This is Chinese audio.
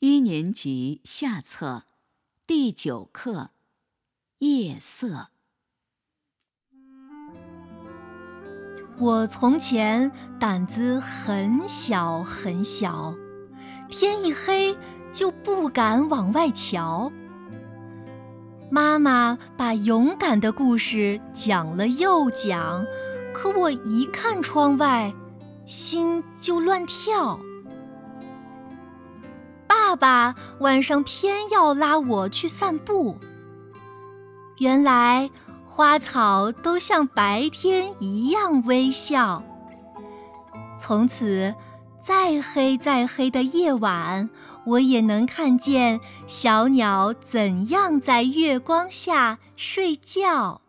一年级下册第九课《夜色》。我从前胆子很小很小，天一黑就不敢往外瞧。妈妈把勇敢的故事讲了又讲，可我一看窗外，心就乱跳。爸爸晚上偏要拉我去散步，原来。花草都像白天一样微笑。从此，再黑再黑的夜晚，我也能看见小鸟怎样在月光下睡觉。